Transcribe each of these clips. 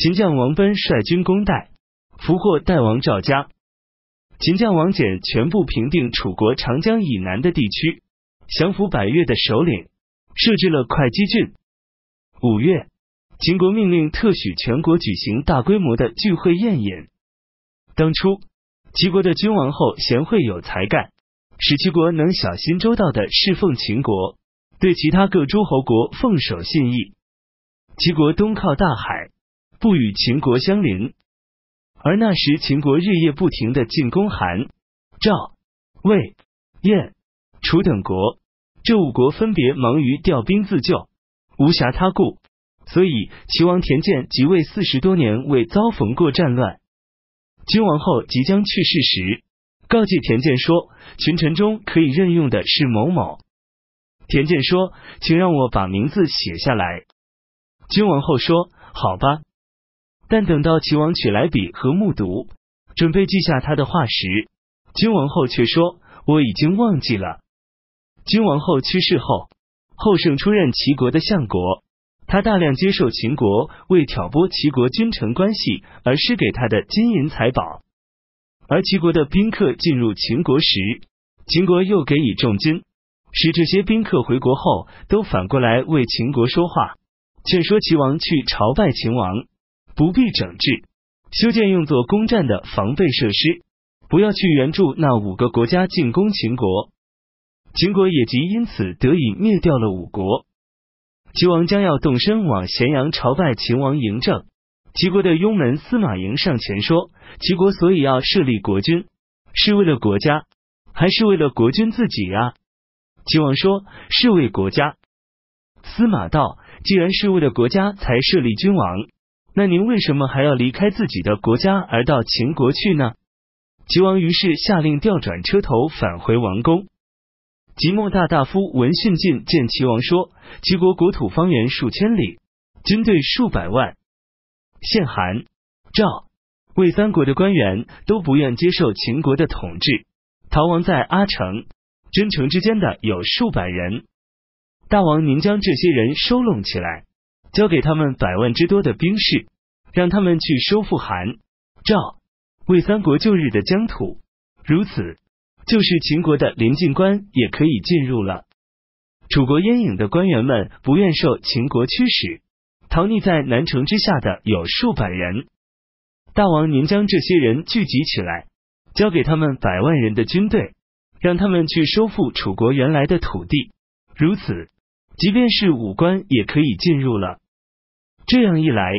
秦将王奔率军攻代，俘获代王赵家。秦将王翦全部平定楚国长江以南的地区，降服百越的首领，设置了会稽郡。五月，秦国命令特许全国举行大规模的聚会宴饮。当初，齐国的君王后贤惠有才干，使齐国能小心周到的侍奉秦国，对其他各诸侯国奉守信义。齐国东靠大海，不与秦国相邻。而那时，秦国日夜不停的进攻韩、赵、魏、燕、楚等国，这五国分别忙于调兵自救，无暇他顾，所以齐王田建即位四十多年未遭逢过战乱。君王后即将去世时，告诫田建说：“群臣中可以任用的是某某。”田建说：“请让我把名字写下来。”君王后说：“好吧。”但等到齐王取来笔和木牍，准备记下他的话时，君王后却说：“我已经忘记了。”君王后去世后，后胜出任齐国的相国，他大量接受秦国为挑拨齐国君臣关系而施给他的金银财宝，而齐国的宾客进入秦国时，秦国又给予重金，使这些宾客回国后都反过来为秦国说话，劝说齐王去朝拜秦王。不必整治，修建用作攻战的防备设施，不要去援助那五个国家进攻秦国。秦国也即因此得以灭掉了五国。齐王将要动身往咸阳朝拜秦王嬴政，齐国的雍门司马营上前说：齐国所以要设立国君，是为了国家，还是为了国君自己啊？齐王说：是为国家。司马道：既然是为了国家才设立君王。那您为什么还要离开自己的国家而到秦国去呢？齐王于是下令调转车头返回王宫。即墨大大夫闻讯进见齐王说：齐国国土方圆数千里，军队数百万，现韩、赵、魏三国的官员都不愿接受秦国的统治，逃亡在阿城、真城之间的有数百人。大王，您将这些人收拢起来。交给他们百万之多的兵士，让他们去收复韩、赵、魏三国旧日的疆土。如此，就是秦国的临近关也可以进入了。楚国燕影的官员们不愿受秦国驱使，逃匿在南城之下的有数百人。大王，您将这些人聚集起来，交给他们百万人的军队，让他们去收复楚国原来的土地。如此。即便是武官也可以进入了，这样一来，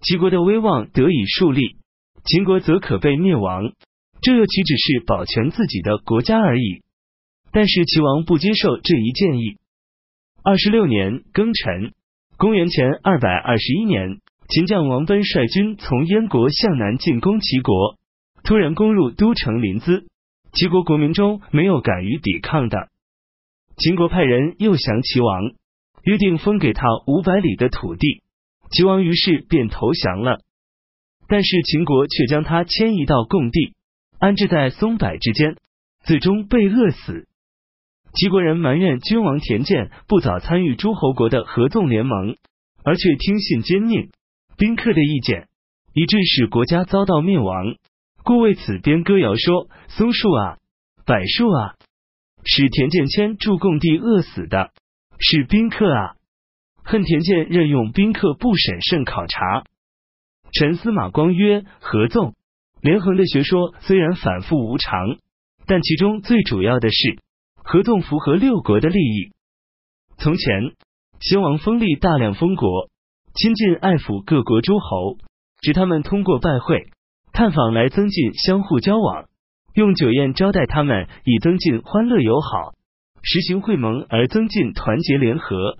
齐国的威望得以树立，秦国则可被灭亡。这又岂只是保全自己的国家而已？但是齐王不接受这一建议。二十六年庚辰，公元前二百二十一年，秦将王奔率军从燕国向南进攻齐国，突然攻入都城临淄，齐国国民中没有敢于抵抗的。秦国派人诱降齐王，约定封给他五百里的土地。齐王于是便投降了。但是秦国却将他迁移到贡地，安置在松柏之间，最终被饿死。齐国人埋怨君王田建不早参与诸侯国的合纵联盟，而却听信奸佞宾客的意见，以致使国家遭到灭亡。故为此编歌谣说：松树啊，柏树啊。使田建迁住共地饿死的是宾客啊！恨田建任用宾客不审慎考察。陈司马光曰：合纵连横的学说虽然反复无常，但其中最主要的是合纵符合六国的利益。从前先王封立大量封国，亲近爱抚各国诸侯，使他们通过拜会、探访来增进相互交往。用酒宴招待他们，以增进欢乐友好；实行会盟而增进团结联合，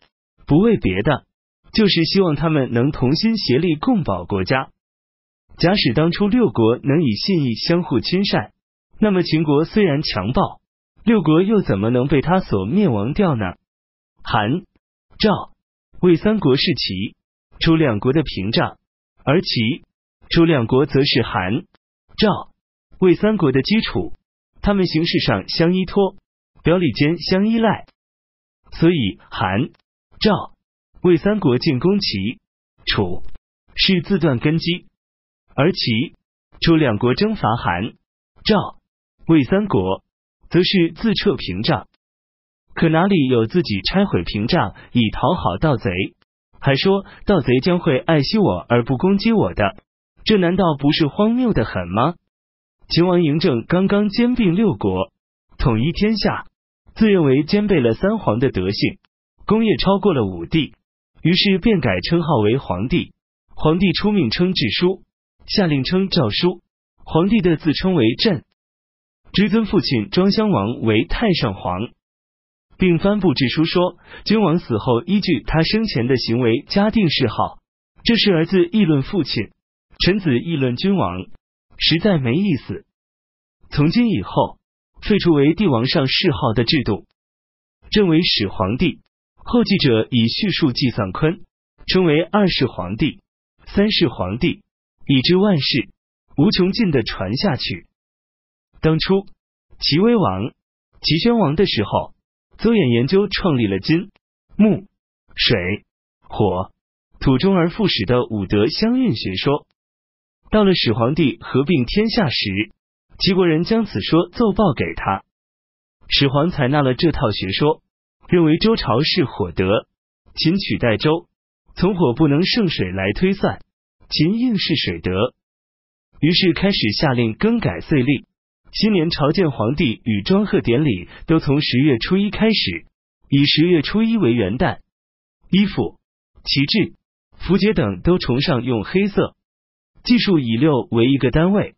不为别的，就是希望他们能同心协力共保国家。假使当初六国能以信义相互亲善，那么秦国虽然强暴，六国又怎么能被他所灭亡掉呢？韩、赵、魏三国是齐、楚两国的屏障，而齐、楚两国则是韩、赵。魏三国的基础，他们形式上相依托，表里间相依赖，所以韩、赵、魏三国进攻齐、楚是自断根基。而齐、楚两国征伐韩、赵、魏三国，则是自撤屏障。可哪里有自己拆毁屏障以讨好盗贼，还说盗贼将会爱惜我而不攻击我的？这难道不是荒谬的很吗？秦王嬴政刚刚兼并六国，统一天下，自认为兼备了三皇的德性，功业超过了武帝，于是便改称号为皇帝。皇帝出命称制书，下令称诏书。皇帝的自称为朕，追尊父亲庄襄王为太上皇。并颁布制书说，君王死后依据他生前的行为加定谥号。这是儿子议论父亲，臣子议论君王，实在没意思。从今以后，废除为帝王上谥号的制度。朕为始皇帝，后继者以叙述计算坤，称为二世皇帝、三世皇帝，以至万世无穷尽的传下去。当初齐威王、齐宣王的时候。邹衍研究创立了金、木、水、火、土中而复始的五德相运学说。到了始皇帝合并天下时，齐国人将此说奏报给他，始皇采纳了这套学说，认为周朝是火德，秦取代周，从火不能胜水来推算，秦应是水德，于是开始下令更改岁历。新年朝见皇帝与庄贺典礼都从十月初一开始，以十月初一为元旦。衣服、旗帜、符节等都崇尚用黑色，计数以六为一个单位。